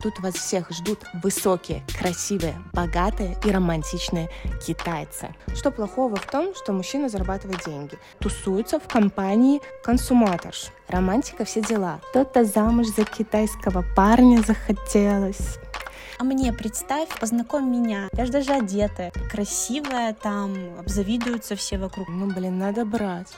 Тут вас всех ждут высокие, красивые, богатые и романтичные китайцы. Что плохого в том, что мужчина зарабатывает деньги? Тусуется в компании консуматорш. Романтика, все дела. Кто-то замуж за китайского парня захотелось. А мне представь, познакомь меня. Я же даже одетая, красивая, там обзавидуются все вокруг. Ну, блин, надо брать.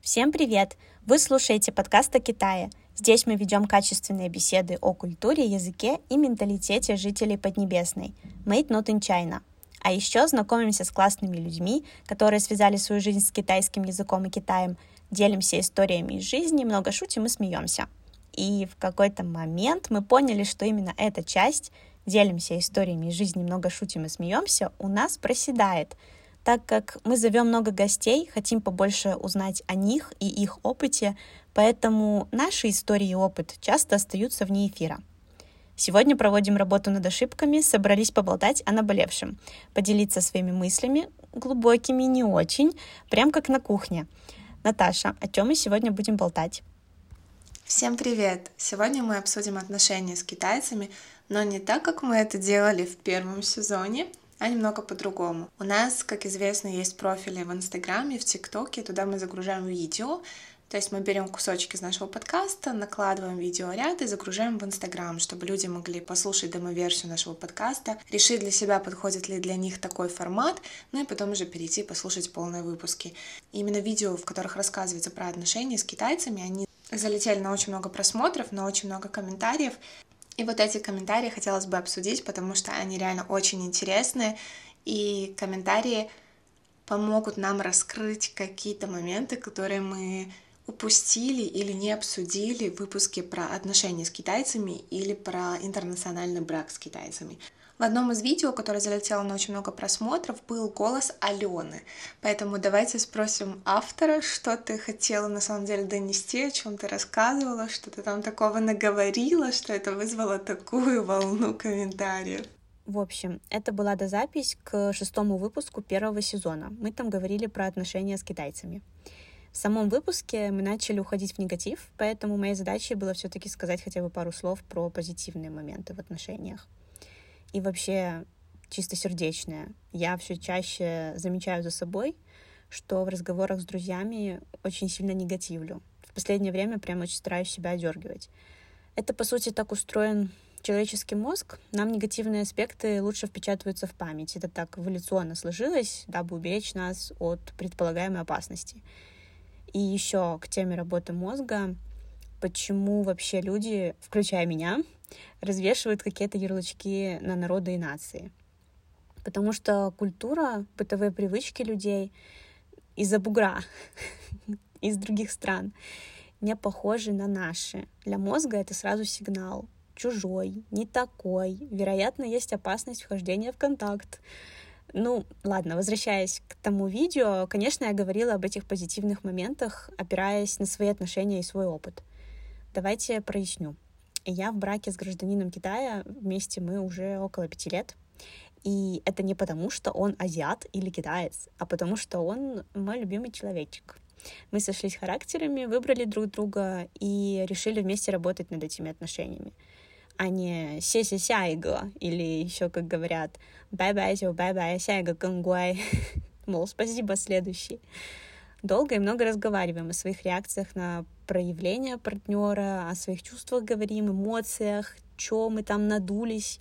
Всем привет! Вы слушаете подкаст о Китае. Здесь мы ведем качественные беседы о культуре, языке и менталитете жителей Поднебесной. Made not in China. А еще знакомимся с классными людьми, которые связали свою жизнь с китайским языком и Китаем, делимся историями из жизни, много шутим и смеемся. И в какой-то момент мы поняли, что именно эта часть «делимся историями из жизни, много шутим и смеемся» у нас проседает, так как мы зовем много гостей, хотим побольше узнать о них и их опыте, Поэтому наши истории и опыт часто остаются вне эфира. Сегодня проводим работу над ошибками, собрались поболтать о наболевшем, поделиться своими мыслями, глубокими не очень, прям как на кухне. Наташа, о чем мы сегодня будем болтать? Всем привет! Сегодня мы обсудим отношения с китайцами, но не так, как мы это делали в первом сезоне, а немного по-другому. У нас, как известно, есть профили в Инстаграме, в ТикТоке, туда мы загружаем видео, то есть мы берем кусочки из нашего подкаста, накладываем видеоряд и загружаем в Инстаграм, чтобы люди могли послушать демо-версию нашего подкаста, решить для себя, подходит ли для них такой формат, ну и потом уже перейти послушать полные выпуски. И именно видео, в которых рассказывается про отношения с китайцами, они залетели на очень много просмотров, на очень много комментариев. И вот эти комментарии хотелось бы обсудить, потому что они реально очень интересные, и комментарии помогут нам раскрыть какие-то моменты, которые мы упустили или не обсудили выпуски про отношения с китайцами или про интернациональный брак с китайцами. В одном из видео, которое залетело на очень много просмотров, был голос Алены. Поэтому давайте спросим автора, что ты хотела на самом деле донести, о чем ты рассказывала, что ты там такого наговорила, что это вызвало такую волну комментариев. В общем, это была дозапись к шестому выпуску первого сезона. Мы там говорили про отношения с китайцами. В самом выпуске мы начали уходить в негатив, поэтому моей задачей было все-таки сказать хотя бы пару слов про позитивные моменты в отношениях. И вообще, чисто сердечное. Я все чаще замечаю за собой, что в разговорах с друзьями очень сильно негативлю. В последнее время прям очень стараюсь себя одергивать. Это, по сути, так устроен человеческий мозг. Нам негативные аспекты лучше впечатываются в память. Это так эволюционно сложилось, дабы уберечь нас от предполагаемой опасности. И еще к теме работы мозга, почему вообще люди, включая меня, развешивают какие-то ярлычки на народы и нации. Потому что культура, бытовые привычки людей из-за бугра, из других стран, не похожи на наши. Для мозга это сразу сигнал. Чужой, не такой. Вероятно, есть опасность вхождения в контакт. Ну, ладно, возвращаясь к тому видео, конечно, я говорила об этих позитивных моментах, опираясь на свои отношения и свой опыт. Давайте проясню. Я в браке с гражданином Китая, вместе мы уже около пяти лет. И это не потому, что он азиат или китаец, а потому что он мой любимый человечек. Мы сошлись характерами, выбрали друг друга и решили вместе работать над этими отношениями а не «谢谢下一个» или еще, как говорят, «бай-бай, бай-бай, 下一个更乖», мол, спасибо, следующий. Долго и много разговариваем о своих реакциях на проявление партнера, о своих чувствах говорим, эмоциях, что мы там надулись.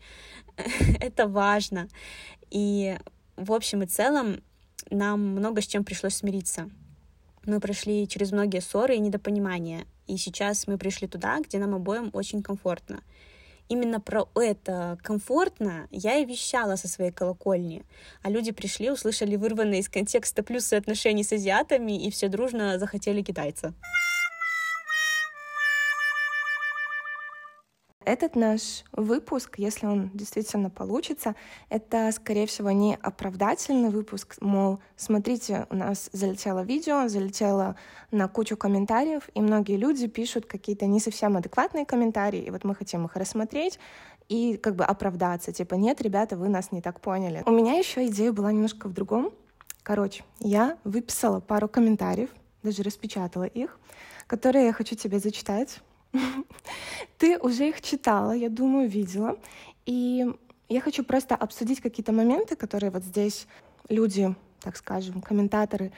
Это важно. И в общем и целом нам много с чем пришлось смириться. Мы прошли через многие ссоры и недопонимания, и сейчас мы пришли туда, где нам обоим очень комфортно — именно про это комфортно я и вещала со своей колокольни. А люди пришли, услышали вырванные из контекста плюсы отношений с азиатами и все дружно захотели китайца. Этот наш выпуск, если он действительно получится, это, скорее всего, не оправдательный выпуск, мол, смотрите, у нас залетело видео, залетело на кучу комментариев, и многие люди пишут какие-то не совсем адекватные комментарии, и вот мы хотим их рассмотреть и как бы оправдаться, типа, нет, ребята, вы нас не так поняли. У меня еще идея была немножко в другом. Короче, я выписала пару комментариев, даже распечатала их, которые я хочу тебе зачитать. Ты уже их читала, я думаю, видела. И я хочу просто обсудить какие-то моменты, которые вот здесь люди, так скажем, комментаторы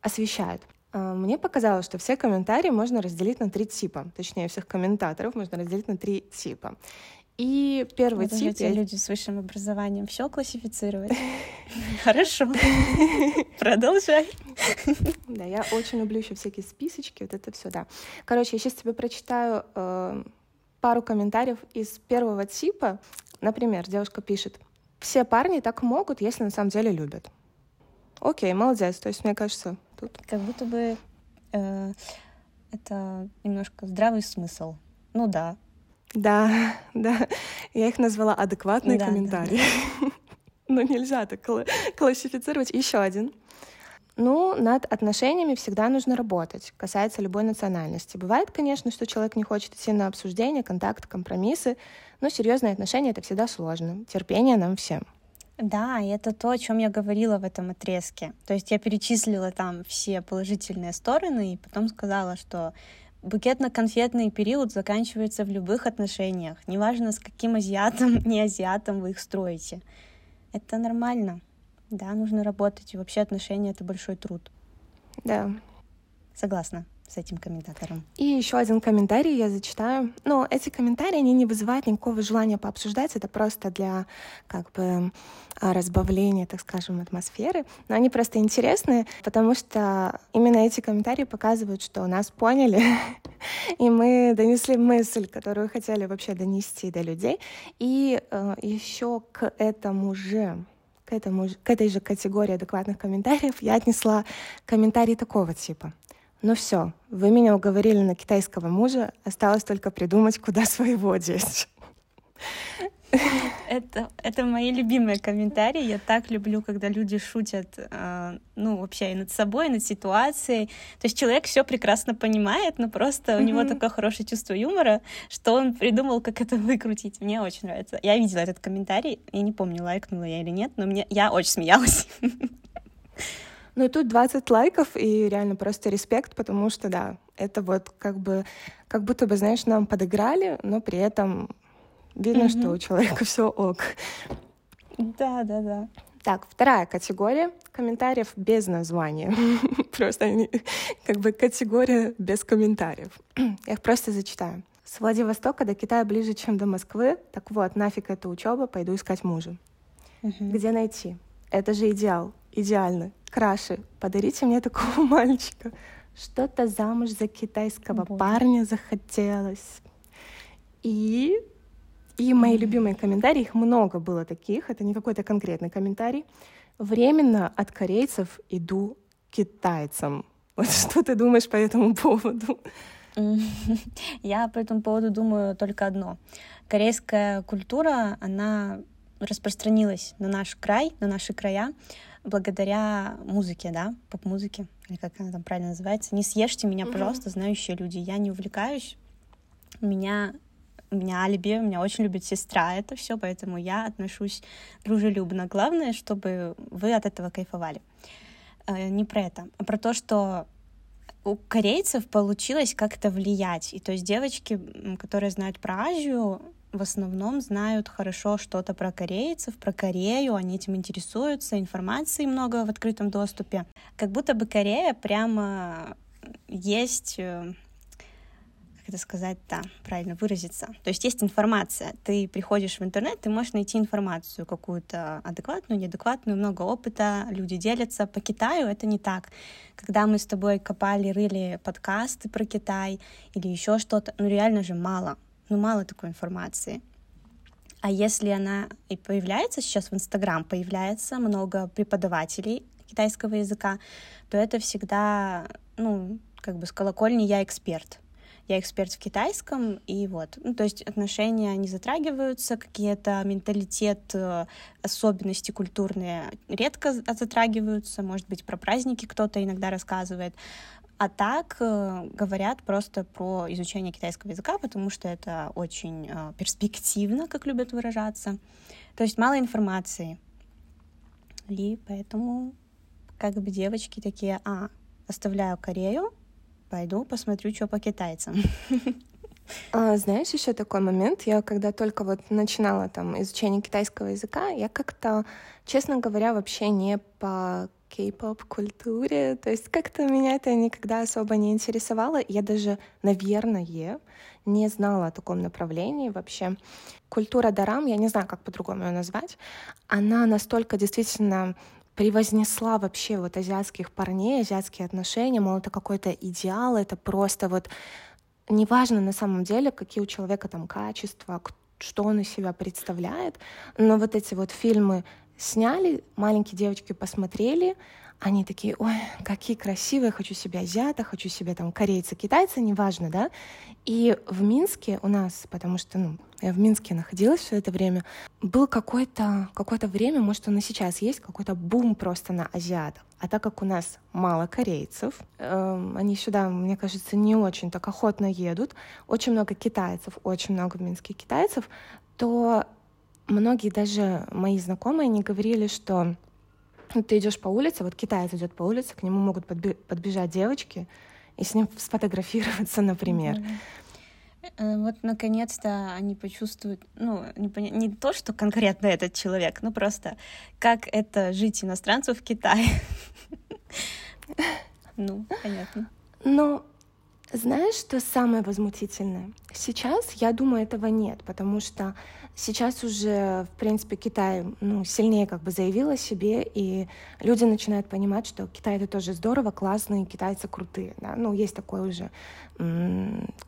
освещают. А, мне показалось, что все комментарии можно разделить на три типа. Точнее, всех комментаторов можно разделить на три типа. И первый вот тип... Я... люди с высшим образованием все классифицировать. Хорошо. Продолжай. Да, я очень люблю еще всякие списочки, вот это все, да. Короче, я сейчас тебе прочитаю э, пару комментариев из первого типа. Например, девушка пишет, все парни так могут, если на самом деле любят. Окей, молодец. То есть, мне кажется, тут... Как будто бы э, это немножко здравый смысл. Ну да, да, да. Я их назвала адекватные да, комментарии. Да, да. Но нельзя так классифицировать. Еще один. Ну, над отношениями всегда нужно работать, касается любой национальности. Бывает, конечно, что человек не хочет идти на обсуждение, контакты, компромиссы, но серьезные отношения — это всегда сложно. Терпение нам всем. Да, и это то, о чем я говорила в этом отрезке. То есть я перечислила там все положительные стороны и потом сказала, что Букетно-конфетный период заканчивается в любых отношениях, неважно с каким азиатом, не азиатом вы их строите. Это нормально. Да, нужно работать, и вообще отношения — это большой труд. Да. Согласна с этим комментатором. И еще один комментарий я зачитаю. Но эти комментарии, они не вызывают никакого желания пообсуждать, это просто для как бы а, разбавления, так скажем, атмосферы. Но они просто интересные, потому что именно эти комментарии показывают, что нас поняли, и мы донесли мысль, которую хотели вообще донести до людей. И э, еще к этому же к, этому, к этой же категории адекватных комментариев я отнесла комментарий такого типа. Ну все, вы меня уговорили на китайского мужа, осталось только придумать, куда своего деть. Это, это мои любимые комментарии. Я так люблю, когда люди шутят, э, ну, вообще и над собой, и над ситуацией. То есть человек все прекрасно понимает, но просто mm-hmm. у него такое хорошее чувство юмора, что он придумал, как это выкрутить. Мне очень нравится. Я видела этот комментарий, я не помню, лайкнула я или нет, но мне я очень смеялась. Ну и тут 20 лайков, и реально просто респект, потому что, да, это вот как бы, как будто бы, знаешь, нам подыграли, но при этом видно, mm-hmm. что у человека все ок. Да, да, да. Так, вторая категория комментариев без названия. Просто они, как бы категория без комментариев. Я их просто зачитаю. С Владивостока до Китая ближе, чем до Москвы. Так вот, нафиг эта учеба, пойду искать мужа. Где найти? Это же идеал. Идеально краше, подарите мне такого мальчика. Что-то замуж за китайского Боже. парня захотелось. И, и мои любимые комментарии, их много было таких, это не какой-то конкретный комментарий. Временно от корейцев иду к китайцам. Вот что ты думаешь по этому поводу? Я по этому поводу думаю только одно. Корейская культура, она распространилась на наш край, на наши края благодаря музыке, да, поп-музыке, или как она там правильно называется. Не съешьте меня, пожалуйста, знающие люди. Я не увлекаюсь. У меня у меня алиби, у меня очень любит сестра это все, поэтому я отношусь дружелюбно. Главное, чтобы вы от этого кайфовали. Э, не про это, а про то, что у корейцев получилось как-то влиять. И то есть девочки, которые знают про Азию, в основном знают хорошо что-то про корейцев, про Корею, они этим интересуются, информации много в открытом доступе. Как будто бы Корея прямо есть э, как это сказать, да, правильно выразиться. То есть есть информация. Ты приходишь в интернет, ты можешь найти информацию какую-то адекватную, неадекватную, много опыта, люди делятся. По Китаю это не так. Когда мы с тобой копали, рыли подкасты про Китай или еще что-то, ну реально же мало ну, мало такой информации. А если она и появляется сейчас в Инстаграм, появляется много преподавателей китайского языка, то это всегда, ну, как бы с колокольни я эксперт. Я эксперт в китайском, и вот. Ну, то есть отношения не затрагиваются, какие-то менталитет, э, особенности культурные редко затрагиваются, может быть, про праздники кто-то иногда рассказывает. А так э, говорят просто про изучение китайского языка, потому что это очень э, перспективно, как любят выражаться. То есть мало информации. И поэтому как бы девочки такие, а, оставляю Корею, пойду посмотрю, что по китайцам. А, знаешь, еще такой момент, я когда только вот начинала там изучение китайского языка, я как-то, честно говоря, вообще не по кей-поп культуре, то есть как-то меня это никогда особо не интересовало, я даже, наверное, не знала о таком направлении вообще. Культура дарам, я не знаю, как по-другому ее назвать, она настолько действительно превознесла вообще вот азиатских парней, азиатские отношения, мол, это какой-то идеал, это просто вот неважно на самом деле, какие у человека там качества, что он из себя представляет, но вот эти вот фильмы сняли, маленькие девочки посмотрели, они такие, ой, какие красивые, хочу себе азиата, хочу себе там корейца, китайца, неважно, да. И в Минске у нас, потому что, ну, я в Минске находилась все это время, был какое-то какое время, может, он и сейчас есть, какой-то бум просто на азиатов. А так как у нас мало корейцев, э, они сюда, мне кажется, не очень так охотно едут, очень много китайцев, очень много в Минске китайцев, то многие даже мои знакомые не говорили, что ты идешь по улице, вот китаец идет по улице, к нему могут подбежать девочки и с ним сфотографироваться, например. Mm-hmm. Вот наконец-то они почувствуют, ну, не, поня... не то, что конкретно этот человек, ну просто как это жить иностранцу в Китае. Ну, понятно. Ну, знаешь, что самое возмутительное? Сейчас, я думаю, этого нет, потому что сейчас уже, в принципе, Китай ну, сильнее как бы заявил о себе, и люди начинают понимать, что Китай — это тоже здорово, классно, и китайцы крутые. Да? Ну, есть такой уже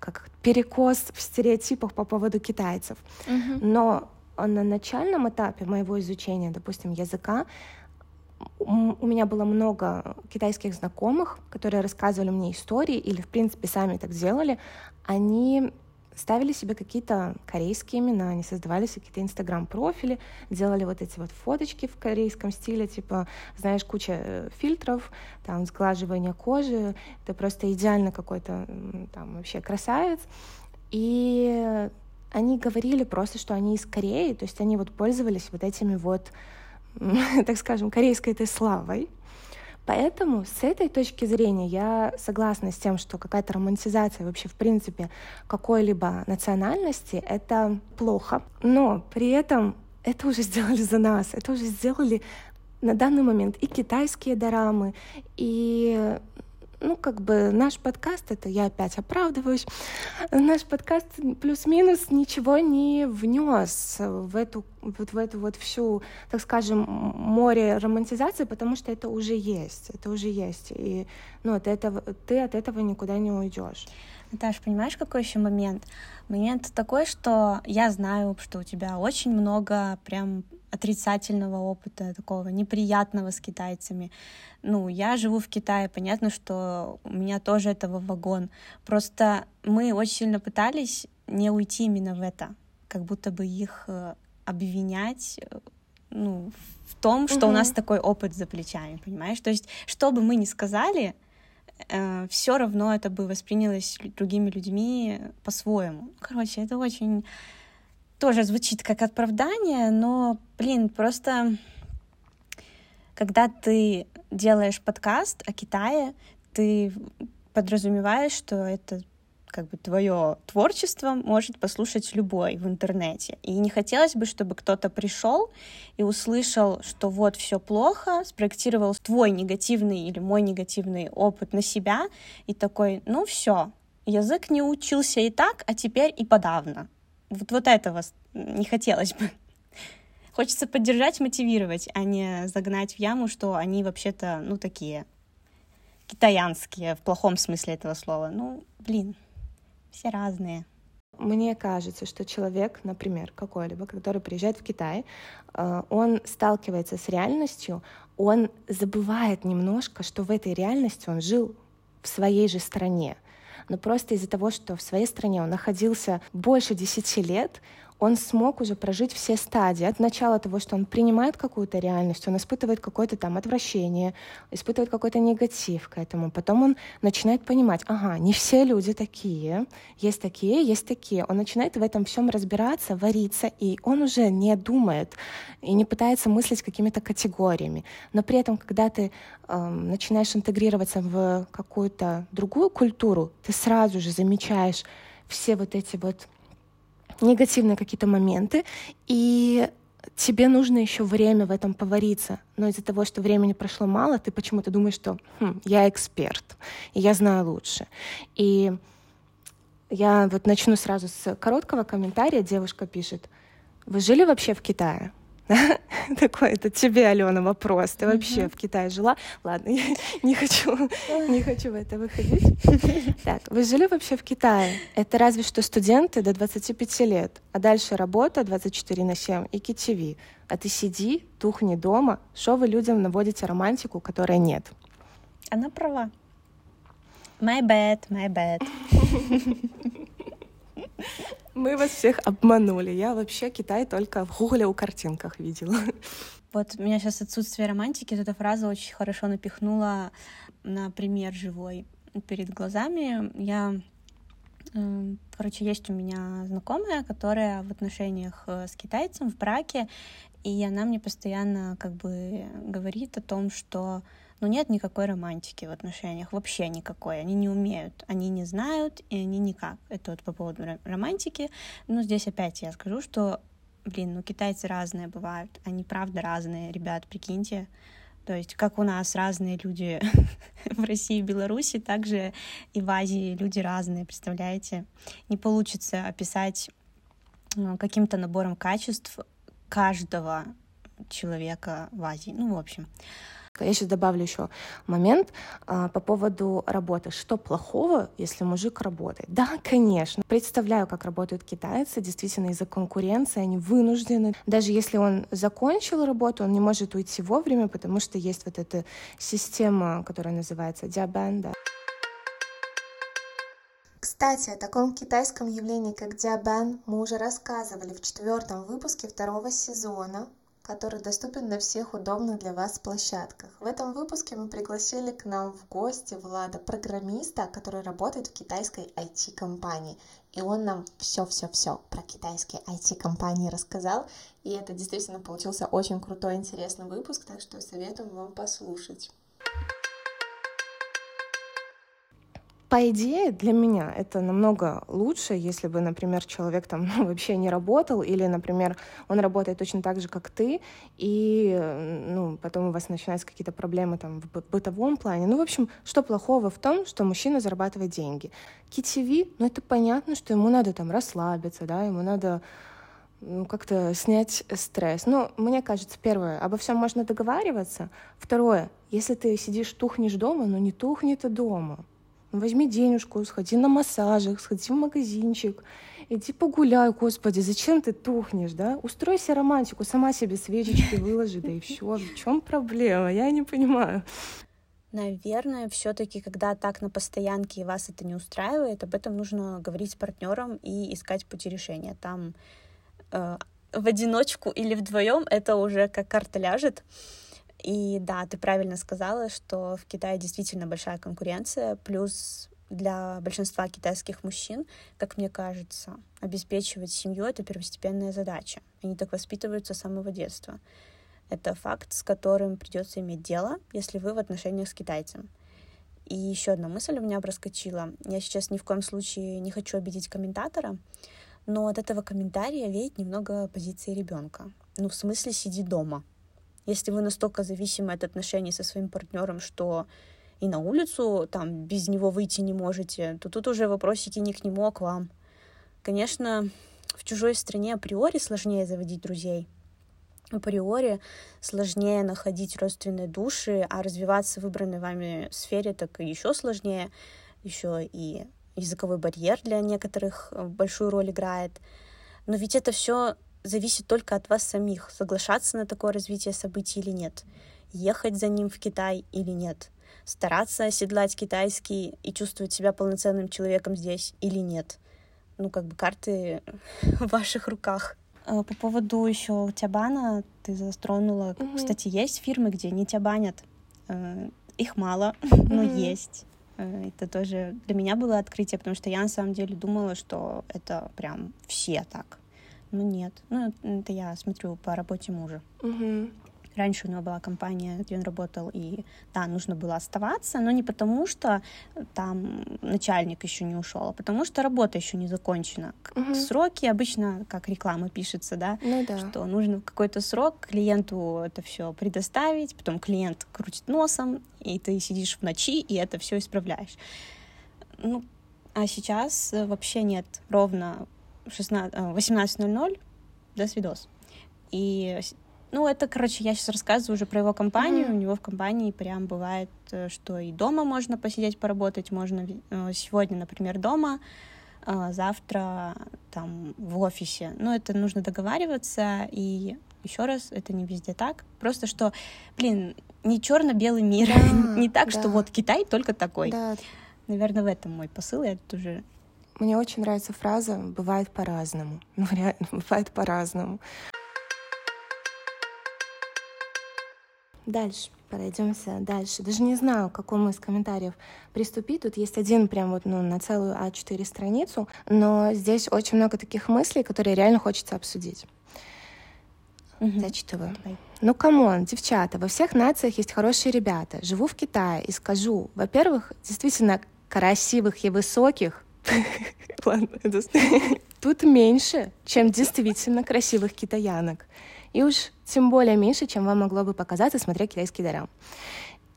как перекос в стереотипах по поводу китайцев. Uh-huh. Но на начальном этапе моего изучения, допустим, языка, у меня было много китайских знакомых, которые рассказывали мне истории или, в принципе, сами так делали. Они ставили себе какие-то корейские имена, они создавали себе какие-то инстаграм-профили, делали вот эти вот фоточки в корейском стиле, типа, знаешь, куча э, фильтров, там, сглаживание кожи, это просто идеально какой-то там вообще красавец. И они говорили просто, что они из Кореи, то есть они вот пользовались вот этими вот так скажем, корейской этой славой. Поэтому с этой точки зрения я согласна с тем, что какая-то романтизация вообще в принципе какой-либо национальности — это плохо. Но при этом это уже сделали за нас, это уже сделали на данный момент и китайские дорамы, и ну, как бы наш подкаст, это я опять оправдываюсь, наш подкаст плюс-минус ничего не внес в эту вот в эту вот всю, так скажем, море романтизации, потому что это уже есть, это уже есть, и ну, от этого, ты от этого никуда не уйдешь. Наташ, понимаешь, какой еще момент? Момент такой, что я знаю, что у тебя очень много прям отрицательного опыта, такого неприятного с китайцами. Ну, я живу в Китае, понятно, что у меня тоже этого вагон. Просто мы очень сильно пытались не уйти именно в это, как будто бы их э, обвинять э, ну, в том, что угу. у нас такой опыт за плечами, понимаешь? То есть, что бы мы ни сказали, э, все равно это бы воспринялось другими людьми по-своему. Короче, это очень тоже звучит как оправдание, но, блин, просто когда ты делаешь подкаст о Китае, ты подразумеваешь, что это как бы твое творчество может послушать любой в интернете. И не хотелось бы, чтобы кто-то пришел и услышал, что вот все плохо, спроектировал твой негативный или мой негативный опыт на себя и такой, ну все, язык не учился и так, а теперь и подавно. Вот, вот этого не хотелось бы. Хочется поддержать, мотивировать, а не загнать в яму, что они вообще-то, ну, такие китаянские, в плохом смысле этого слова. Ну, блин, все разные. Мне кажется, что человек, например, какой-либо, который приезжает в Китай, э, он сталкивается с реальностью, он забывает немножко, что в этой реальности он жил в своей же стране но просто из-за того, что в своей стране он находился больше десяти лет, он смог уже прожить все стадии. От начала того, что он принимает какую-то реальность, он испытывает какое-то там отвращение, испытывает какой-то негатив к этому. Потом он начинает понимать, ага, не все люди такие, есть такие, есть такие. Он начинает в этом всем разбираться, вариться, и он уже не думает и не пытается мыслить какими-то категориями. Но при этом, когда ты э, начинаешь интегрироваться в какую-то другую культуру, ты сразу же замечаешь, все вот эти вот негативные какие-то моменты, и тебе нужно еще время в этом повариться. Но из-за того, что времени прошло мало, ты почему-то думаешь, что хм, я эксперт, и я знаю лучше. И я вот начну сразу с короткого комментария. Девушка пишет, вы жили вообще в Китае? Такой, это тебе, Алена, вопрос. Ты вообще в Китае жила? Ладно, я не хочу, не хочу в это выходить. Так, вы жили вообще в Китае? Это разве что студенты до 25 лет, а дальше работа 24 на 7 и KTV. А ты сиди, тухни дома, что вы людям наводите романтику, которой нет? Она права. My bad, my bad. Мы вас всех обманули. Я вообще Китай только в гугле у картинках видела. Вот меня сейчас отсутствие романтики, эта фраза очень хорошо напихнула на пример живой перед глазами. Я эм, Короче, есть у меня знакомая, которая в отношениях э, с китайцем в браке, и она мне постоянно как бы говорит о том, что но нет никакой романтики в отношениях, вообще никакой. Они не умеют, они не знают, и они никак. Это вот по поводу романтики. Ну, здесь опять я скажу, что, блин, ну, китайцы разные бывают, они правда разные, ребят, прикиньте. То есть, как у нас разные люди в России и Беларуси, так же и в Азии люди разные, представляете? Не получится описать э, каким-то набором качеств каждого человека в Азии. Ну, в общем. Я сейчас добавлю еще момент а, по поводу работы. Что плохого, если мужик работает? Да, конечно. Представляю, как работают китайцы. Действительно, из-за конкуренции они вынуждены. Даже если он закончил работу, он не может уйти вовремя, потому что есть вот эта система, которая называется диабанда. Кстати, о таком китайском явлении, как диабан, мы уже рассказывали в четвертом выпуске второго сезона который доступен на всех удобных для вас площадках. В этом выпуске мы пригласили к нам в гости Влада, программиста, который работает в китайской IT-компании. И он нам все-все-все про китайские IT-компании рассказал. И это действительно получился очень крутой, интересный выпуск, так что советуем вам послушать. По идее, для меня это намного лучше, если бы, например, человек там ну, вообще не работал, или, например, он работает точно так же, как ты, и ну, потом у вас начинаются какие-то проблемы там в бытовом плане. Ну, в общем, что плохого в том, что мужчина зарабатывает деньги? KTV, ну, это понятно, что ему надо там расслабиться, да, ему надо ну, как-то снять стресс. Ну, мне кажется, первое, обо всем можно договариваться. Второе, если ты сидишь, тухнешь дома, ну не тухни ты дома. Возьми денежку, сходи на массажик, сходи в магазинчик, иди погуляй, господи, зачем ты тухнешь, да? Устройся романтику, сама себе свечечки выложи, да и все. В чем проблема? Я не понимаю. Наверное, все-таки, когда так на постоянке и вас это не устраивает, об этом нужно говорить с партнером и искать пути решения. Там э, в одиночку или вдвоем это уже как карта ляжет. И да, ты правильно сказала, что в Китае действительно большая конкуренция, плюс для большинства китайских мужчин, как мне кажется, обеспечивать семью — это первостепенная задача. Они так воспитываются с самого детства. Это факт, с которым придется иметь дело, если вы в отношениях с китайцем. И еще одна мысль у меня проскочила. Я сейчас ни в коем случае не хочу обидеть комментатора, но от этого комментария веет немного позиции ребенка. Ну, в смысле, сиди дома — если вы настолько зависимы от отношений со своим партнером, что и на улицу там без него выйти не можете, то тут уже вопросики не к нему, а к вам. Конечно, в чужой стране априори сложнее заводить друзей. Априори сложнее находить родственные души, а развиваться в выбранной вами сфере так еще сложнее. Еще и языковой барьер для некоторых большую роль играет. Но ведь это все зависит только от вас самих, соглашаться на такое развитие событий или нет, ехать за ним в Китай или нет, стараться оседлать китайский и чувствовать себя полноценным человеком здесь или нет. Ну, как бы карты в ваших руках. Э, по поводу еще тябана ты затронула. Mm-hmm. Кстати, есть фирмы, где не тябанят. Э, их мало, но есть. Э, это тоже для меня было открытие, потому что я на самом деле думала, что это прям все так. Ну нет. Ну, это я смотрю по работе мужа. Угу. раньше у него была компания, где он работал, и да, нужно было оставаться, но не потому, что там начальник еще не ушел, а потому что работа еще не закончена. Угу. Сроки обычно, как реклама пишется, да, ну, да. что нужно в какой-то срок клиенту это все предоставить, потом клиент крутит носом, и ты сидишь в ночи и это все исправляешь. Ну, а сейчас вообще нет, ровно 18.00, до свидос. И ну, это, короче, я сейчас рассказываю уже про его компанию. Mm-hmm. У него в компании прям бывает, э, что и дома можно посидеть, поработать. Можно э, сегодня, например, дома, завтра там в офисе. Но это нужно договариваться. И еще раз, это не везде так. Просто что, блин, не черно-белый мир. Да, не так, да. что вот Китай только такой. Да. Наверное, в этом мой посыл. Я тут уже мне очень нравится фраза «бывает по-разному». Ну, реально, бывает по-разному. Дальше, пройдемся дальше. Даже не знаю, к какому из комментариев приступить. Тут есть один прям вот ну, на целую А4 страницу, но здесь очень много таких мыслей, которые реально хочется обсудить. Угу. Зачитываю. Давай. Ну, come on, девчата, во всех нациях есть хорошие ребята. Живу в Китае и скажу, во-первых, действительно красивых и высоких Тут меньше, чем действительно красивых китаянок. И уж тем более меньше, чем вам могло бы показаться, смотря китайские дорамы.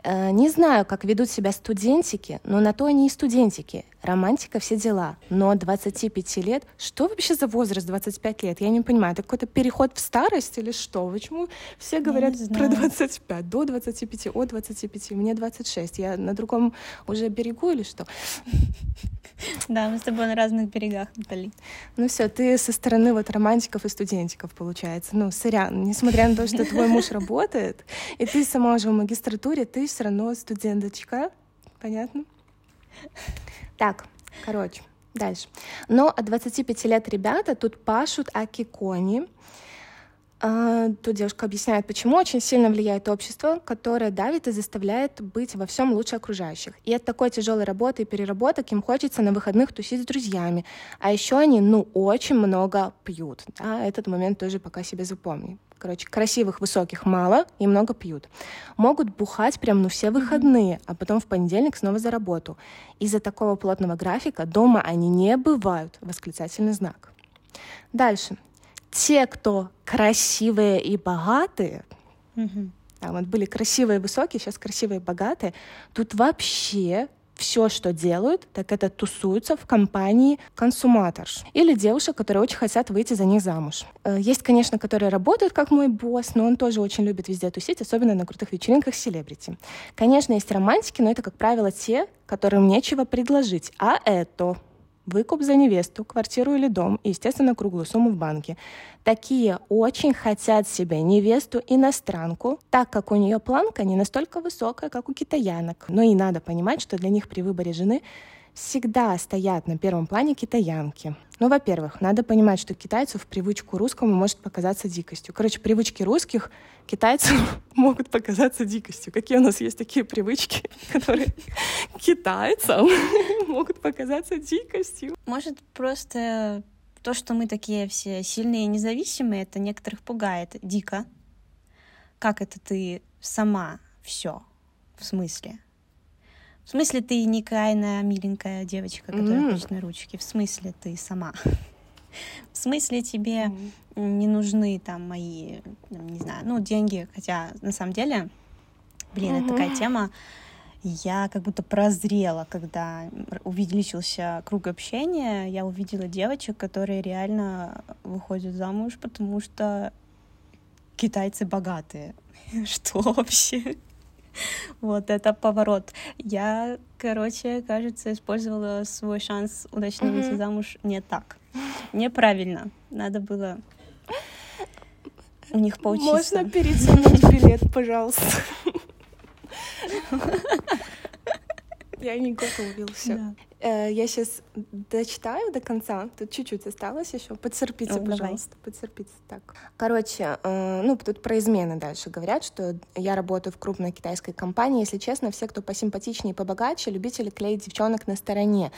Э, не знаю, как ведут себя студентики, но на то они и студентики. Романтика, все дела. Но 25 лет... Что вообще за возраст 25 лет? Я не понимаю. Это какой-то переход в старость или что? Почему все говорят про 25? До 25, от 25. Мне 26. Я на другом уже берегу или что? Да, мы с тобой на разных берегах, Натали. Ну все, ты со стороны вот романтиков и студентиков, получается. Ну, сорян, несмотря на то, что твой муж работает, и ты сама уже в магистратуре, ты все равно студенточка. Понятно? Так, короче, дальше. Но от 25 лет ребята тут пашут акикони, тут девушка объясняет, почему очень сильно влияет общество, которое давит и заставляет быть во всем лучше окружающих. И от такой тяжелой работы и переработок им хочется на выходных тусить с друзьями. А еще они, ну, очень много пьют. Да? Этот момент тоже пока себе запомни. Короче, красивых, высоких мало и много пьют. Могут бухать прям ну все выходные, а потом в понедельник снова за работу. Из-за такого плотного графика дома они не бывают. Восклицательный знак. Дальше те, кто красивые и богатые, угу. а вот были красивые и высокие, сейчас красивые и богатые, тут вообще все, что делают, так это тусуются в компании консуматорш или девушек, которые очень хотят выйти за них замуж. Э, есть, конечно, которые работают как мой босс, но он тоже очень любит везде тусить, особенно на крутых вечеринках селебрити. Конечно, есть романтики, но это, как правило, те, которым нечего предложить. А это выкуп за невесту, квартиру или дом и, естественно, круглую сумму в банке. Такие очень хотят себе невесту иностранку, так как у нее планка не настолько высокая, как у китаянок. Но и надо понимать, что для них при выборе жены всегда стоят на первом плане китаянки. Ну, во-первых, надо понимать, что китайцу в привычку русскому может показаться дикостью. Короче, привычки русских китайцам могут показаться дикостью. Какие у нас есть такие привычки, которые китайцам могут показаться дикостью? Может, просто то, что мы такие все сильные и независимые, это некоторых пугает дико. Как это ты сама все? В смысле? В смысле, ты не кайная, миленькая девочка, которая mm. хочет на ручки. В смысле, ты сама. В смысле, тебе mm. не нужны там мои, не знаю, ну, деньги, хотя на самом деле, блин, mm-hmm. это такая тема, я как будто прозрела, когда увеличился круг общения, я увидела девочек, которые реально выходят замуж, потому что китайцы богатые. Что вообще? Вот это поворот. Я, короче, кажется, использовала свой шанс удачно mm-hmm. выйти замуж не так. Неправильно. Надо было у них поучиться. Можно перетянуть билет, пожалуйста? Я не готовился. Да. Э, я сейчас дочитаю до конца. Тут чуть-чуть осталось еще. Потерпите, пожалуйста. Давай. Потерпите. Так. Короче, э, ну, тут про измены дальше говорят, что я работаю в крупной китайской компании. Если честно, все, кто посимпатичнее и побогаче, любители клеить девчонок на стороне.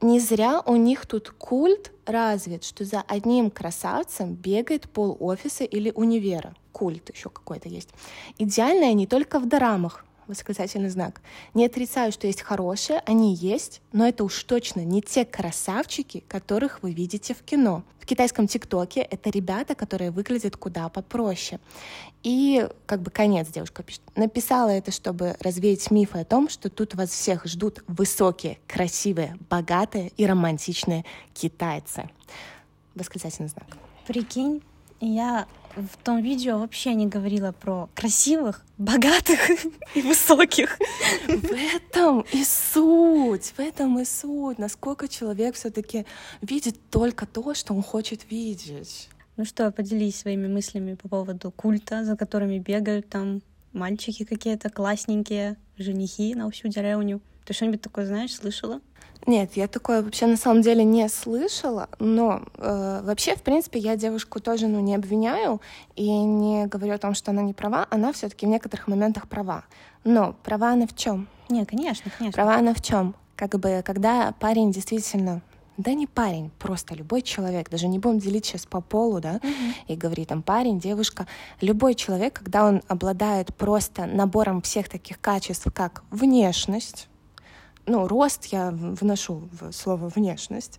Не зря у них тут культ развит, что за одним красавцем бегает пол офиса или универа культ еще какой-то есть. Идеальная не только в дорамах, восклицательный знак. Не отрицаю, что есть хорошие, они есть, но это уж точно не те красавчики, которых вы видите в кино. В китайском ТикТоке это ребята, которые выглядят куда попроще. И как бы конец девушка пишет. Написала это, чтобы развеять мифы о том, что тут вас всех ждут высокие, красивые, богатые и романтичные китайцы. Восклицательный знак. Прикинь, я в том видео вообще не говорила про красивых, богатых и высоких. В этом и суть, в этом и суть. Насколько человек все-таки видит только то, что он хочет видеть. Ну что, поделись своими мыслями по поводу культа, за которыми бегают там мальчики какие-то классненькие, женихи на всю деревню. Ты что-нибудь такое знаешь, слышала? Нет, я такое вообще на самом деле не слышала, но э, вообще, в принципе, я девушку тоже ну, не обвиняю и не говорю о том, что она не права, она все-таки в некоторых моментах права. Но права она в чем? Нет, конечно, конечно. Права она в чем? Как бы, когда парень действительно да не парень, просто любой человек, даже не будем делить сейчас по полу, да, mm-hmm. и говорить там парень, девушка, любой человек, когда он обладает просто набором всех таких качеств, как внешность, ну, рост я вношу в слово внешность,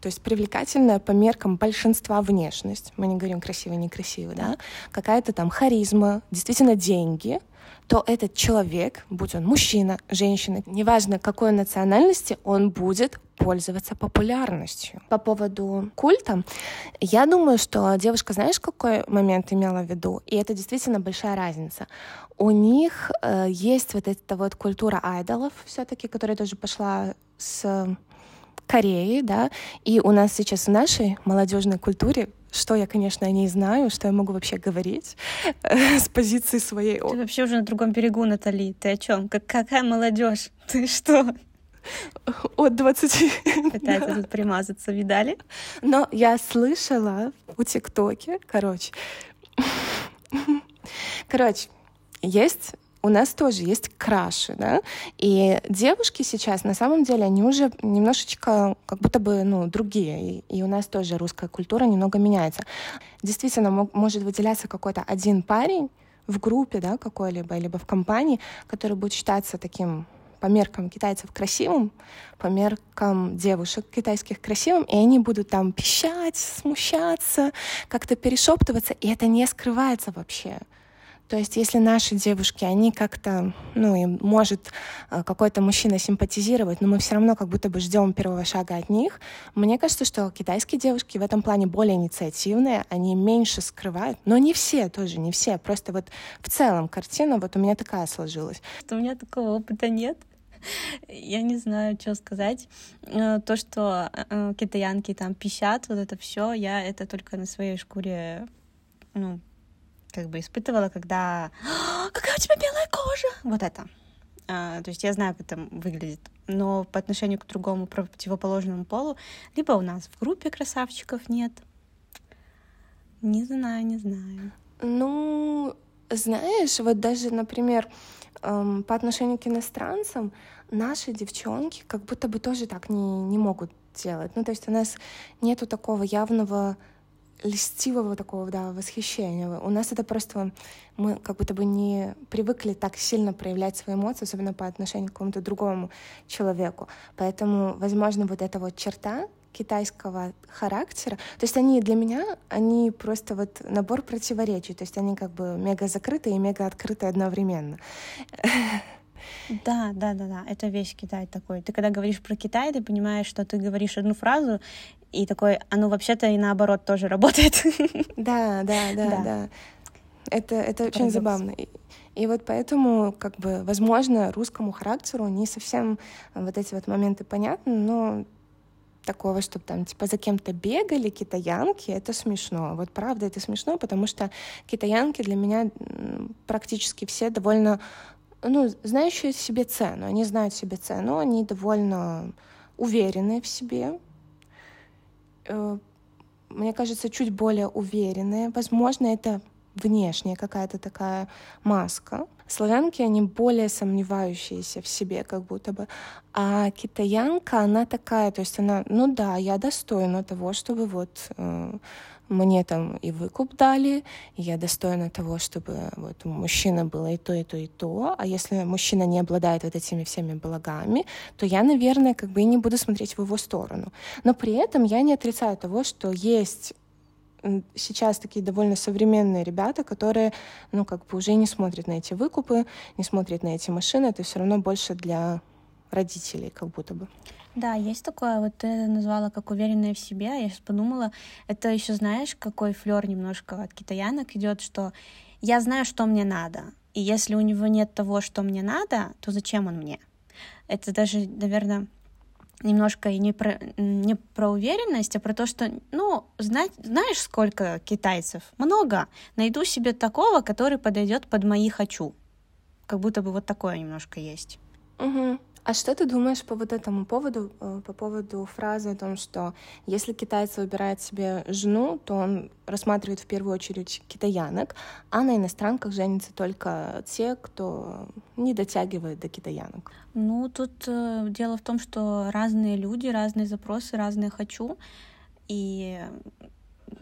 то есть привлекательная по меркам большинства внешность. Мы не говорим красивый, некрасивый, да? Какая-то там харизма, действительно деньги, то этот человек, будь он мужчина, женщина, неважно какой национальности, он будет пользоваться популярностью. По поводу культа, я думаю, что девушка, знаешь, какой момент имела в виду? И это действительно большая разница. У них э, есть вот эта вот культура айдолов все-таки, которая тоже пошла с Кореи, да, и у нас сейчас в нашей молодежной культуре что я, конечно, о ней знаю, что я могу вообще говорить э, с позиции своей. Ты вообще уже на другом берегу, Натали. Ты о чем? Как, какая молодежь? Ты что? От 20. Пытается да. тут примазаться, видали? Но я слышала у ТикТоке, короче, короче, есть у нас тоже есть краши, да, и девушки сейчас, на самом деле, они уже немножечко как будто бы, ну, другие, и, и у нас тоже русская культура немного меняется. Действительно, может выделяться какой-то один парень в группе, да, какой-либо, либо в компании, который будет считаться таким по меркам китайцев красивым, по меркам девушек китайских красивым, и они будут там пищать, смущаться, как-то перешептываться, и это не скрывается вообще. То есть если наши девушки, они как-то, ну, им может э, какой-то мужчина симпатизировать, но мы все равно как будто бы ждем первого шага от них, мне кажется, что китайские девушки в этом плане более инициативные, они меньше скрывают, но не все тоже, не все, просто вот в целом картина вот у меня такая сложилась. У меня такого опыта нет, я не знаю, что сказать. Э, то, что э, китаянки там пищат, вот это все, я это только на своей шкуре, ну, как бы испытывала, когда «А, «Какая у тебя белая кожа!» Вот это. А, то есть я знаю, как это выглядит. Но по отношению к другому противоположному полу, либо у нас в группе красавчиков нет. Не знаю, не знаю. Ну, знаешь, вот даже, например, эм, по отношению к иностранцам, наши девчонки как будто бы тоже так не, не могут делать. Ну, то есть у нас нету такого явного льстивого такого, да, восхищения. У нас это просто... Мы как будто бы не привыкли так сильно проявлять свои эмоции, особенно по отношению к какому-то другому человеку. Поэтому, возможно, вот эта вот черта китайского характера. То есть они для меня, они просто вот набор противоречий. То есть они как бы мега закрытые и мега открытые одновременно. Да, да, да, да, это весь Китай такой. Ты когда говоришь про Китай, ты понимаешь, что ты говоришь одну фразу, и такой, а ну вообще-то и наоборот тоже работает. Да, да, да, да. да. Это, это очень забавно. И, и вот поэтому, как бы, возможно, русскому характеру не совсем вот эти вот моменты понятны, но такого, чтобы там типа за кем-то бегали китаянки, это смешно. Вот правда, это смешно, потому что китаянки для меня практически все довольно, ну, знающие себе цену. Они знают себе цену, они довольно уверенные в себе, Э, мне кажется, чуть более уверенные. Возможно, это внешняя какая-то такая маска. Славянки, они более сомневающиеся в себе, как будто бы. А китаянка, она такая, то есть она, ну да, я достойна того, чтобы вот э, мне там и выкуп дали, и я достойна того, чтобы вот у мужчины было и то, и то, и то. А если мужчина не обладает вот этими всеми благами, то я, наверное, как бы и не буду смотреть в его сторону. Но при этом я не отрицаю того, что есть сейчас такие довольно современные ребята, которые, ну, как бы уже не смотрят на эти выкупы, не смотрят на эти машины, это все равно больше для родителей, как будто бы. Да, есть такое, вот ты назвала как уверенная в себе, я сейчас подумала, это еще знаешь, какой флер немножко от китаянок идет, что я знаю, что мне надо, и если у него нет того, что мне надо, то зачем он мне? Это даже, наверное, немножко и не про, не про уверенность, а про то, что, ну, знать, знаешь, сколько китайцев? Много. Найду себе такого, который подойдет под мои хочу. Как будто бы вот такое немножко есть. Угу. А что ты думаешь по вот этому поводу, э, по поводу фразы о том, что если китайец выбирает себе жену, то он рассматривает в первую очередь китаянок, а на иностранках женятся только те, кто не дотягивает до китаянок? Ну, тут э, дело в том, что разные люди, разные запросы, разные хочу. И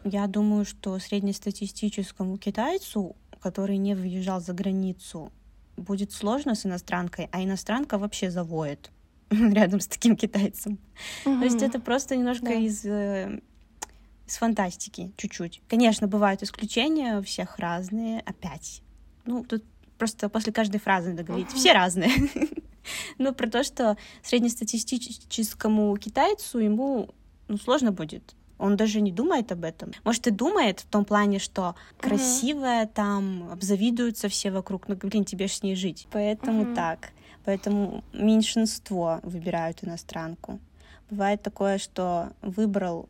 я думаю, что среднестатистическому китайцу, который не выезжал за границу, будет сложно с иностранкой, а иностранка вообще завоет рядом с таким китайцем. Угу. То есть это просто немножко да. из, э, из фантастики чуть-чуть. Конечно, бывают исключения, у всех разные. Опять. Ну, тут просто после каждой фразы надо говорить. Угу. Все разные. Но про то, что среднестатистическому китайцу ему ну, сложно будет он даже не думает об этом. Может, и думает в том плане, что красивая там, обзавидуются все вокруг, но, блин, тебе ж с ней жить. Поэтому uh-huh. так. Поэтому меньшинство выбирают иностранку. Бывает такое, что выбрал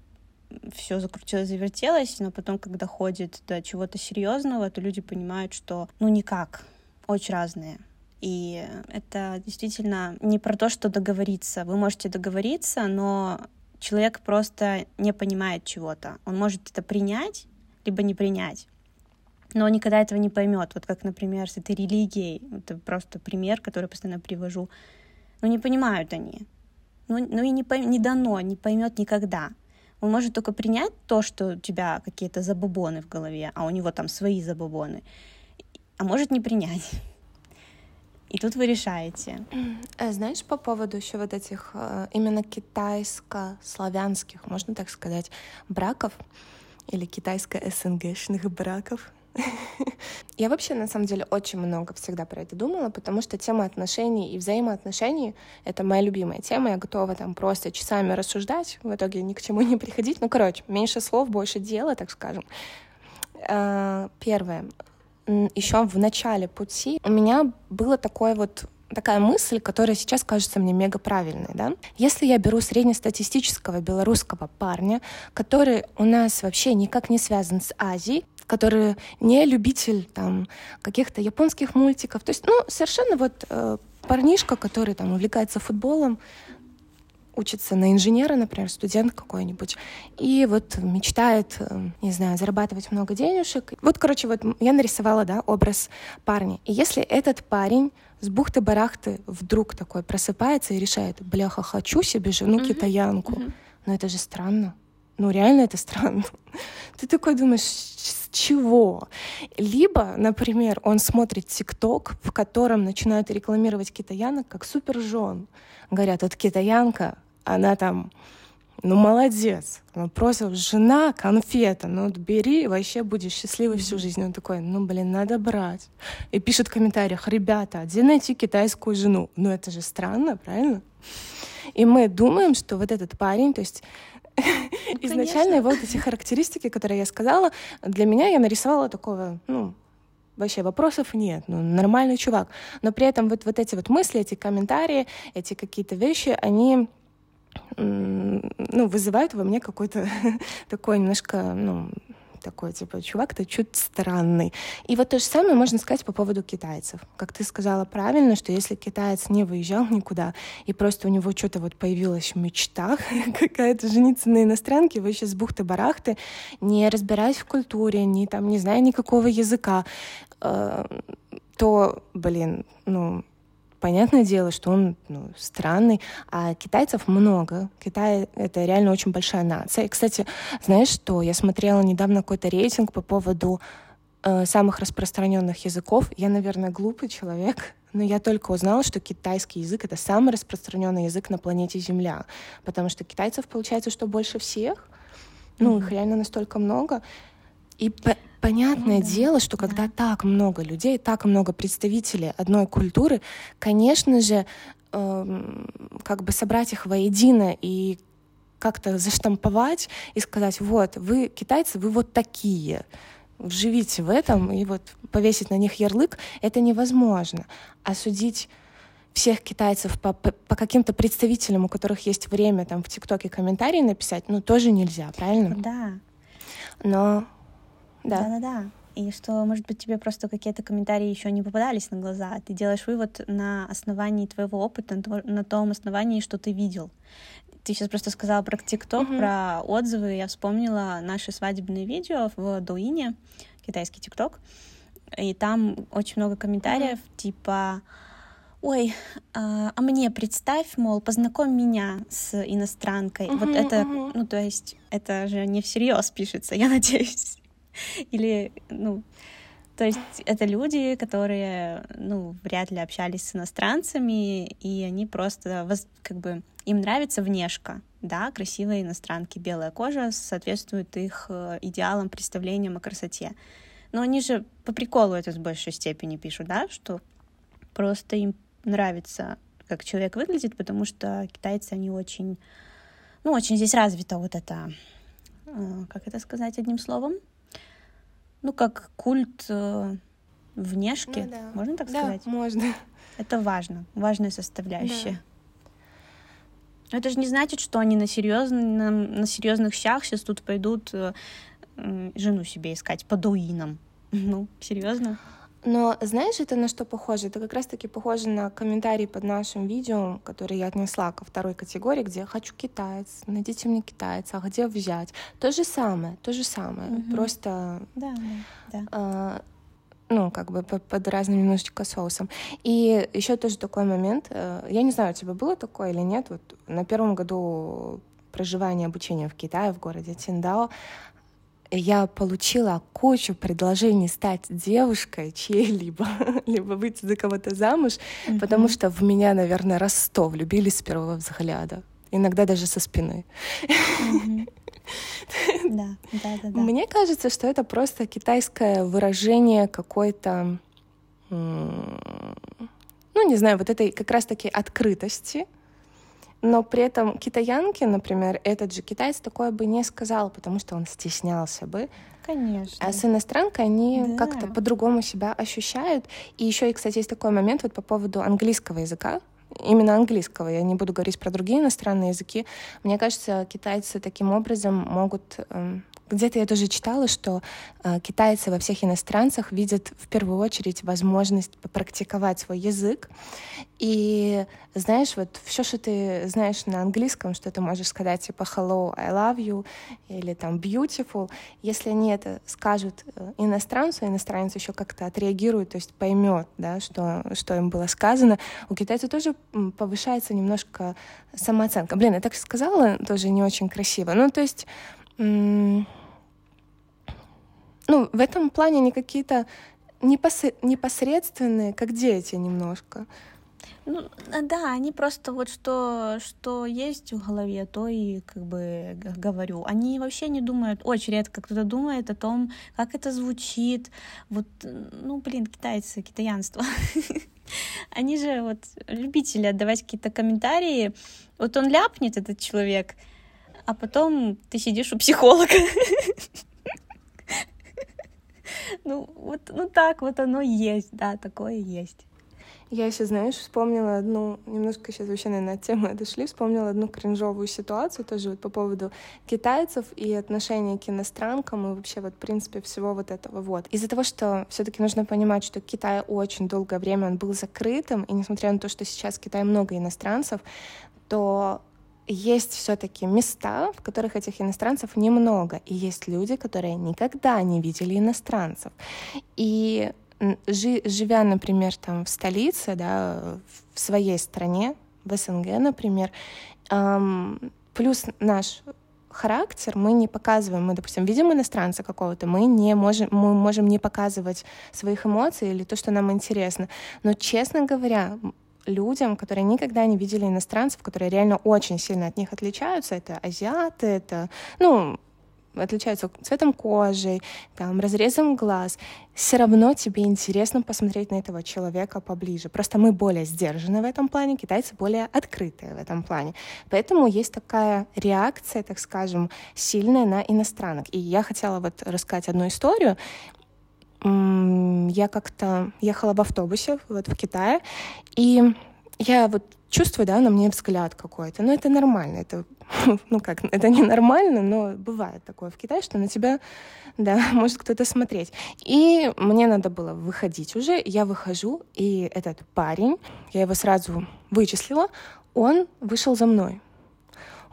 все закрутилось, завертелось, но потом, когда ходит до чего-то серьезного, то люди понимают, что ну никак, очень разные. И это действительно не про то, что договориться. Вы можете договориться, но человек просто не понимает чего-то. Он может это принять, либо не принять. Но он никогда этого не поймет. Вот как, например, с этой религией. Это просто пример, который постоянно привожу. Ну, не понимают они. Ну, ну и не, пойм... не дано, не поймет никогда. Он может только принять то, что у тебя какие-то забубоны в голове, а у него там свои забубоны. А может не принять. И тут вы решаете. Э, знаешь, по поводу еще вот этих э, именно китайско-славянских, можно так сказать, браков или китайско-СНГшных браков, я вообще, на самом деле, очень много всегда про это думала, потому что тема отношений и взаимоотношений — это моя любимая тема. Я готова там просто часами рассуждать, в итоге ни к чему не приходить. Ну, короче, меньше слов, больше дела, так скажем. Э, первое еще в начале пути у меня было такое вот такая мысль, которая сейчас кажется мне мега правильной, да? Если я беру среднестатистического белорусского парня, который у нас вообще никак не связан с Азией, который не любитель там каких-то японских мультиков, то есть, ну, совершенно вот э, парнишка, который там увлекается футболом, учится на инженера, например, студент какой-нибудь, и вот мечтает, э, не знаю, зарабатывать много денежек. Вот, короче, вот я нарисовала, да, образ парня. И если этот парень с бухты-барахты вдруг такой просыпается и решает, бляха, хочу себе жену mm-hmm. китаянку, mm-hmm. ну это же странно. Ну, реально это странно. Ты такой думаешь, с чего? Либо, например, он смотрит ТикТок, в котором начинают рекламировать китаянок как супер жен. Говорят, вот китаянка, она там, ну, молодец. Он просто жена, конфета, ну, вот бери, вообще будешь счастливой всю жизнь. Он такой, ну, блин, надо брать. И пишет в комментариях, ребята, где найти китайскую жену? Ну, это же странно, правильно? И мы думаем, что вот этот парень, то есть ну, изначально его вот эти характеристики, которые я сказала, для меня я нарисовала такого, ну, вообще вопросов нет, ну, нормальный чувак. Но при этом вот, вот эти вот мысли, эти комментарии, эти какие-то вещи, они ну, вызывают во мне какой-то такой немножко, ну, такой, типа, чувак-то чуть странный. И вот то же самое можно сказать по поводу китайцев. Как ты сказала правильно, что если китаец не выезжал никуда, и просто у него что-то вот появилось в мечтах какая-то жениться на иностранке, вы сейчас бухты-барахты, не разбираясь в культуре, не там, не зная никакого языка, э, то, блин, ну, понятное дело, что он ну, странный, а китайцев много. Китай — это реально очень большая нация. И, кстати, знаешь что? Я смотрела недавно какой-то рейтинг по поводу э, самых распространенных языков. Я, наверное, глупый человек, но я только узнала, что китайский язык — это самый распространенный язык на планете Земля, потому что китайцев, получается, что больше всех. Ну, mm-hmm. их реально настолько много. И по понятное ну, дело, что да. когда так много людей, так много представителей одной культуры, конечно же, э, как бы собрать их воедино и как-то заштамповать и сказать, вот, вы китайцы, вы вот такие вживите в этом и вот повесить на них ярлык, это невозможно. Осудить всех китайцев по, по, по каким-то представителям, у которых есть время там в ТикТоке комментарии написать, ну, тоже нельзя, правильно? Да. Но... Да. Да-да-да. И что, может быть, тебе просто какие-то комментарии еще не попадались на глаза. Ты делаешь вывод на основании твоего опыта, на том основании, что ты видел. Ты сейчас просто сказала про ТикТок, mm-hmm. про отзывы. Я вспомнила наши свадебные видео в Дуине, китайский ТикТок. И там очень много комментариев, mm-hmm. типа ой, а, а мне представь, мол, познакомь меня с иностранкой. Uh-huh, вот это, uh-huh. ну, то есть, это же не всерьез пишется, я надеюсь. Или, ну, то есть это люди, которые, ну, вряд ли общались с иностранцами, и они просто, как бы, им нравится внешка, да, красивые иностранки, белая кожа соответствует их э, идеалам, представлениям о красоте. Но они же по приколу это в большей степени пишут, да, что просто им нравится, как человек выглядит, потому что китайцы, они очень, ну, очень здесь развито вот это, э, как это сказать одним словом? Ну, как культ э, внешки, ну, да. можно так да, сказать? можно. Это важно, важная составляющая. Да. Но это же не значит, что они на, серьезном, на серьезных щах сейчас тут пойдут э, жену себе искать по дуинам. Ну, серьезно? Но знаешь, это на что похоже? Это как раз-таки похоже на комментарий под нашим видео, который я отнесла ко второй категории, где «хочу китаец», «найдите мне китайца», «а где взять?» То же самое, то же самое, угу. просто... Да, да. Э, ну, как бы под разным немножечко соусом. И еще тоже такой момент, э, я не знаю, у тебя было такое или нет, вот на первом году проживания обучения в Китае, в городе Тиндао, я получила кучу предложений стать девушкой чьей-либо, либо выйти за кого-то замуж, mm-hmm. потому что в меня, наверное, раз сто влюбились с первого взгляда. Иногда даже со спины. Да, да, да, Мне кажется, что это просто китайское выражение какой-то, ну, не знаю, вот этой как раз-таки открытости, но при этом китаянке, например, этот же китаец такое бы не сказал, потому что он стеснялся бы. Конечно. А с иностранкой они да. как-то по-другому себя ощущают. И еще, и, кстати, есть такой момент вот по поводу английского языка. Именно английского, я не буду говорить про другие иностранные языки. Мне кажется, китайцы таким образом могут эм, где-то я тоже читала, что э, китайцы во всех иностранцах видят в первую очередь возможность попрактиковать свой язык. И знаешь, вот все, что ты знаешь на английском, что ты можешь сказать типа hello, I love you или там beautiful, если они это скажут э, иностранцу, иностранец еще как-то отреагирует, то есть поймет, да, что, что им было сказано, у китайцев тоже повышается немножко самооценка. Блин, я так сказала тоже не очень красиво. Ну, то есть ну, в этом плане они какие-то непосредственные, как дети немножко. Ну, да, они просто вот что, что есть в голове, то и как бы говорю. Они вообще не думают, очень редко кто-то думает о том, как это звучит. Вот, ну, блин, китайцы, китаянство. Они же вот любители отдавать какие-то комментарии. Вот он ляпнет, этот человек, а потом ты сидишь у психолога. Ну, вот ну так вот оно есть, да, такое есть. Я еще, знаешь, вспомнила одну, немножко сейчас вообще, от темы отошли, вспомнила одну кринжовую ситуацию тоже вот по поводу китайцев и отношения к иностранкам и вообще вот, в принципе, всего вот этого вот. Из-за того, что все таки нужно понимать, что Китай очень долгое время он был закрытым, и несмотря на то, что сейчас в Китае много иностранцев, то есть все-таки места, в которых этих иностранцев немного, и есть люди, которые никогда не видели иностранцев. И живя, например, там в столице, да, в своей стране, в СНГ, например, плюс наш характер мы не показываем. Мы, допустим, видим иностранца какого-то, мы не можем, мы можем не показывать своих эмоций или то, что нам интересно. Но, честно говоря, людям, которые никогда не видели иностранцев, которые реально очень сильно от них отличаются, это азиаты, это, ну, отличаются цветом кожи, там, разрезом глаз, все равно тебе интересно посмотреть на этого человека поближе. Просто мы более сдержаны в этом плане, китайцы более открытые в этом плане. Поэтому есть такая реакция, так скажем, сильная на иностранок. И я хотела вот рассказать одну историю. Я как-то ехала в автобусе вот в Китае, и я вот чувствую, да, на мне взгляд какой-то. Но это нормально, это, ну как, это не нормально, но бывает такое в Китае, что на тебя, да, может кто-то смотреть. И мне надо было выходить уже, я выхожу, и этот парень, я его сразу вычислила, он вышел за мной.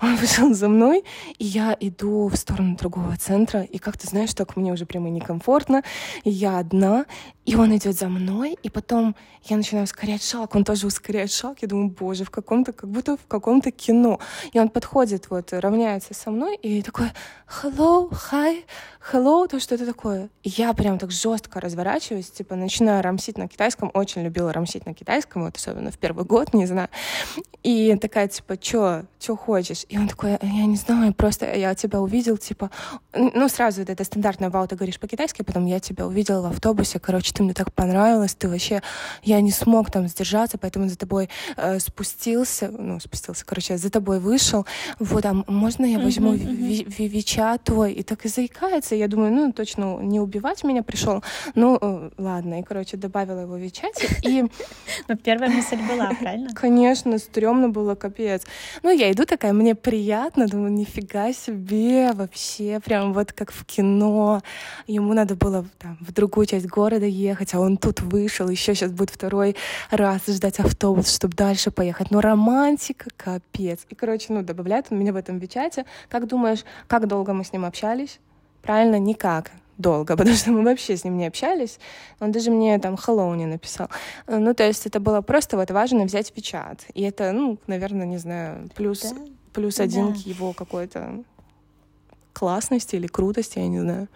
Он вышел за мной, и я иду в сторону другого центра, и как ты знаешь, так мне уже прямо некомфортно, и я одна, и он идет за мной, и потом я начинаю ускорять шаг, он тоже ускоряет шаг, я думаю, боже, в каком-то, как будто в каком-то кино. И он подходит, вот, равняется со мной, и такой, hello, hi, hello, то что это такое. И я прям так жестко разворачиваюсь, типа, начинаю рамсить на китайском, очень любила рамсить на китайском, вот, особенно в первый год, не знаю. И такая, типа, чё, чё хочешь? И он такой, я не знаю, просто я тебя увидел, типа, ну, сразу вот это стандартное вау, ты говоришь по-китайски, потом я тебя увидел в автобусе, короче, ты мне так понравилась, ты вообще, я не смог там сдержаться, поэтому за тобой э, спустился, ну, спустился, короче, за тобой вышел, вот, а можно я возьму uh-huh, uh-huh. Вича твой? И так и заикается, я думаю, ну, точно не убивать меня пришел, ну, э, ладно, и, короче, добавила его Вичате, и... Но первая мысль была, правильно? Конечно, стрёмно было, капец. Ну, я иду такая, мне приятно, думаю, нифига себе, вообще, прям вот как в кино. Ему надо было там, в другую часть города ехать, ехать, а он тут вышел, еще сейчас будет второй раз ждать автобус, чтобы дальше поехать. Но романтика капец. И, короче, ну, добавляет он меня в этом вичате. Как думаешь, как долго мы с ним общались? Правильно, никак долго, потому что мы вообще с ним не общались. Он даже мне там hello не написал. Ну, то есть это было просто вот важно взять печат. И это, ну, наверное, не знаю, плюс, да? плюс один да. к его какой-то классности или крутости, я не знаю.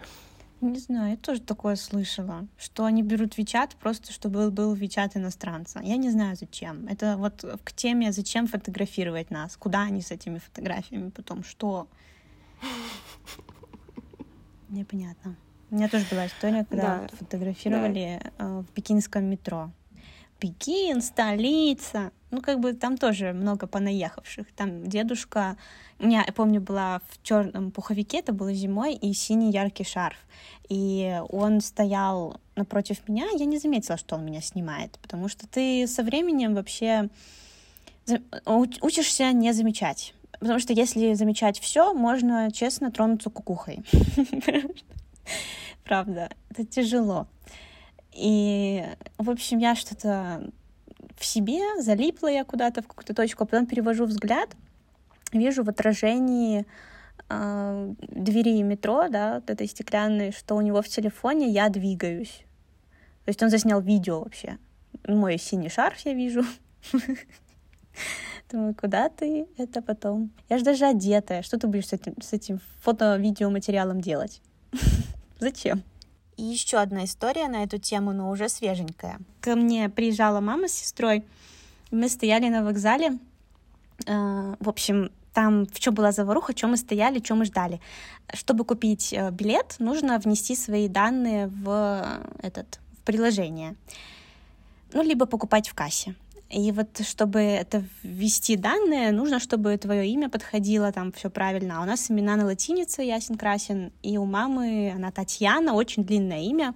Не знаю, я тоже такое слышала, что они берут Вичат просто, чтобы был Вичат иностранца. Я не знаю, зачем. Это вот к теме, зачем фотографировать нас, куда они с этими фотографиями потом, что... Непонятно. У меня тоже была история, когда да. фотографировали да. Э, в пекинском метро. Пекин, столица. Ну, как бы там тоже много понаехавших. Там дедушка... У я помню, была в черном пуховике, это было зимой, и синий яркий шарф. И он стоял напротив меня, я не заметила, что он меня снимает, потому что ты со временем вообще учишься не замечать. Потому что если замечать все, можно честно тронуться кукухой. Правда, это тяжело. И, в общем, я что-то в себе, залипла я куда-то в какую-то точку, а потом перевожу взгляд, вижу в отражении э, двери метро, да, вот этой стеклянной, что у него в телефоне я двигаюсь. То есть он заснял видео вообще. Мой синий шарф я вижу. Думаю, куда ты это потом? Я же даже одетая. Что ты будешь с этим, с этим фото-видеоматериалом делать? Зачем? И еще одна история на эту тему, но уже свеженькая. Ко мне приезжала мама с сестрой, мы стояли на вокзале. Э, в общем, там в чем была заваруха, чем мы стояли, чем мы ждали. Чтобы купить э, билет, нужно внести свои данные в этот в приложение. Ну, либо покупать в кассе. И вот чтобы это ввести данные, нужно, чтобы твое имя подходило, там все правильно. А у нас имена на латинице, ясен красен, и у мамы она Татьяна, очень длинное имя,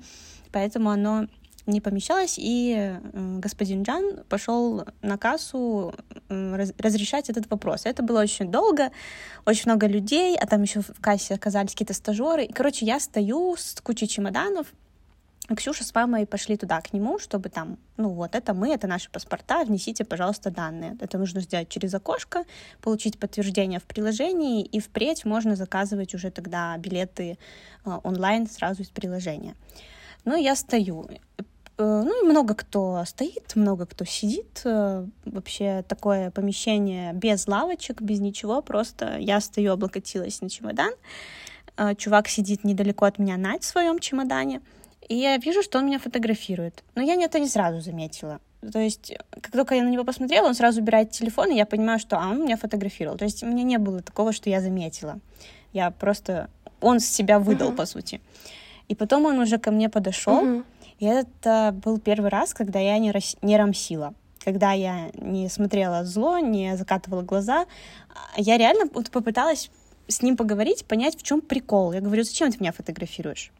поэтому оно не помещалось, и э, господин Джан пошел на кассу э, разрешать этот вопрос. Это было очень долго, очень много людей, а там еще в кассе оказались какие-то стажеры. И, короче, я стою с кучей чемоданов, Ксюша с мамой пошли туда, к нему, чтобы там, ну вот, это мы, это наши паспорта, внесите, пожалуйста, данные. Это нужно сделать через окошко, получить подтверждение в приложении, и впредь можно заказывать уже тогда билеты э, онлайн сразу из приложения. Ну, я стою. ну и много кто стоит, много кто сидит. Э, вообще такое помещение без лавочек, без ничего. Просто я стою, облокотилась на чемодан. Э, чувак сидит недалеко от меня на своем чемодане. И я вижу, что он меня фотографирует. Но я это не сразу заметила. То есть, как только я на него посмотрела, он сразу убирает телефон, и я понимаю, что а, он меня фотографировал. То есть, у меня не было такого, что я заметила. Я просто... Он себя выдал, uh-huh. по сути. И потом он уже ко мне подошел, uh-huh. и это был первый раз, когда я не, рас... не рамсила. Когда я не смотрела зло, не закатывала глаза. Я реально вот попыталась с ним поговорить, понять, в чем прикол. Я говорю, зачем ты меня фотографируешь?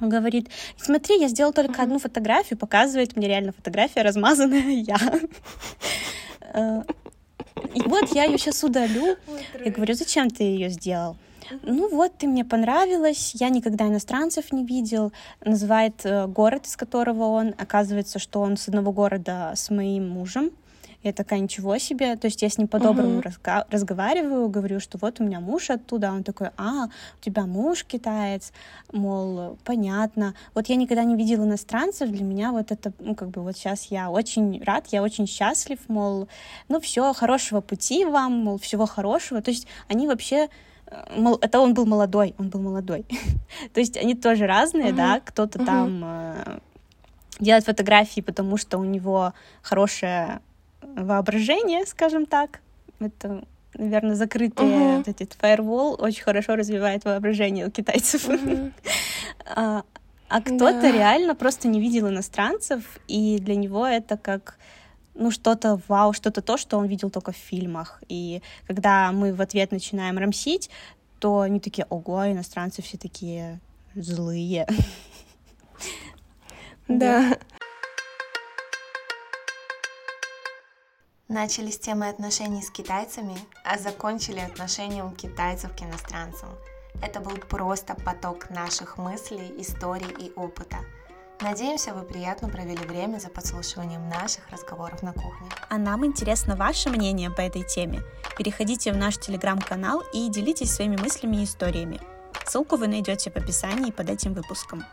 Он говорит, смотри, я сделал только одну фотографию, показывает мне реально фотография, размазанная я. Э, и вот я ее сейчас удалю. Я говорю, зачем ты ее сделал? Ну вот, ты мне понравилась, я никогда иностранцев не видел. Называет э, город, из которого он. Оказывается, что он с одного города с моим мужем. Я такая, ничего себе. То есть я с ним по-доброму uh-huh. разга- разговариваю, говорю, что вот у меня муж оттуда. Он такой, а, у тебя муж китаец. Мол, понятно. Вот я никогда не видел иностранцев. Для меня вот это, ну, как бы вот сейчас я очень рад, я очень счастлив, мол, ну, все, хорошего пути вам, мол, всего хорошего. То есть они вообще э, это он был молодой, он был молодой. То есть они тоже разные, uh-huh. да, кто-то uh-huh. там э, делает фотографии, потому что у него хорошая воображение, скажем так. Это, наверное, закрытый uh-huh. вот этот firewall очень хорошо развивает воображение у китайцев. Uh-huh. а, а кто-то да. реально просто не видел иностранцев, и для него это как ну, что-то вау, что-то то, что он видел только в фильмах. И когда мы в ответ начинаем рамсить, то они такие, ого, иностранцы все такие злые. Да. Начали с темы отношений с китайцами, а закончили отношением китайцев к иностранцам. Это был просто поток наших мыслей, историй и опыта. Надеемся, вы приятно провели время за подслушиванием наших разговоров на кухне. А нам интересно ваше мнение по этой теме. Переходите в наш телеграм-канал и делитесь своими мыслями и историями. Ссылку вы найдете в описании под этим выпуском.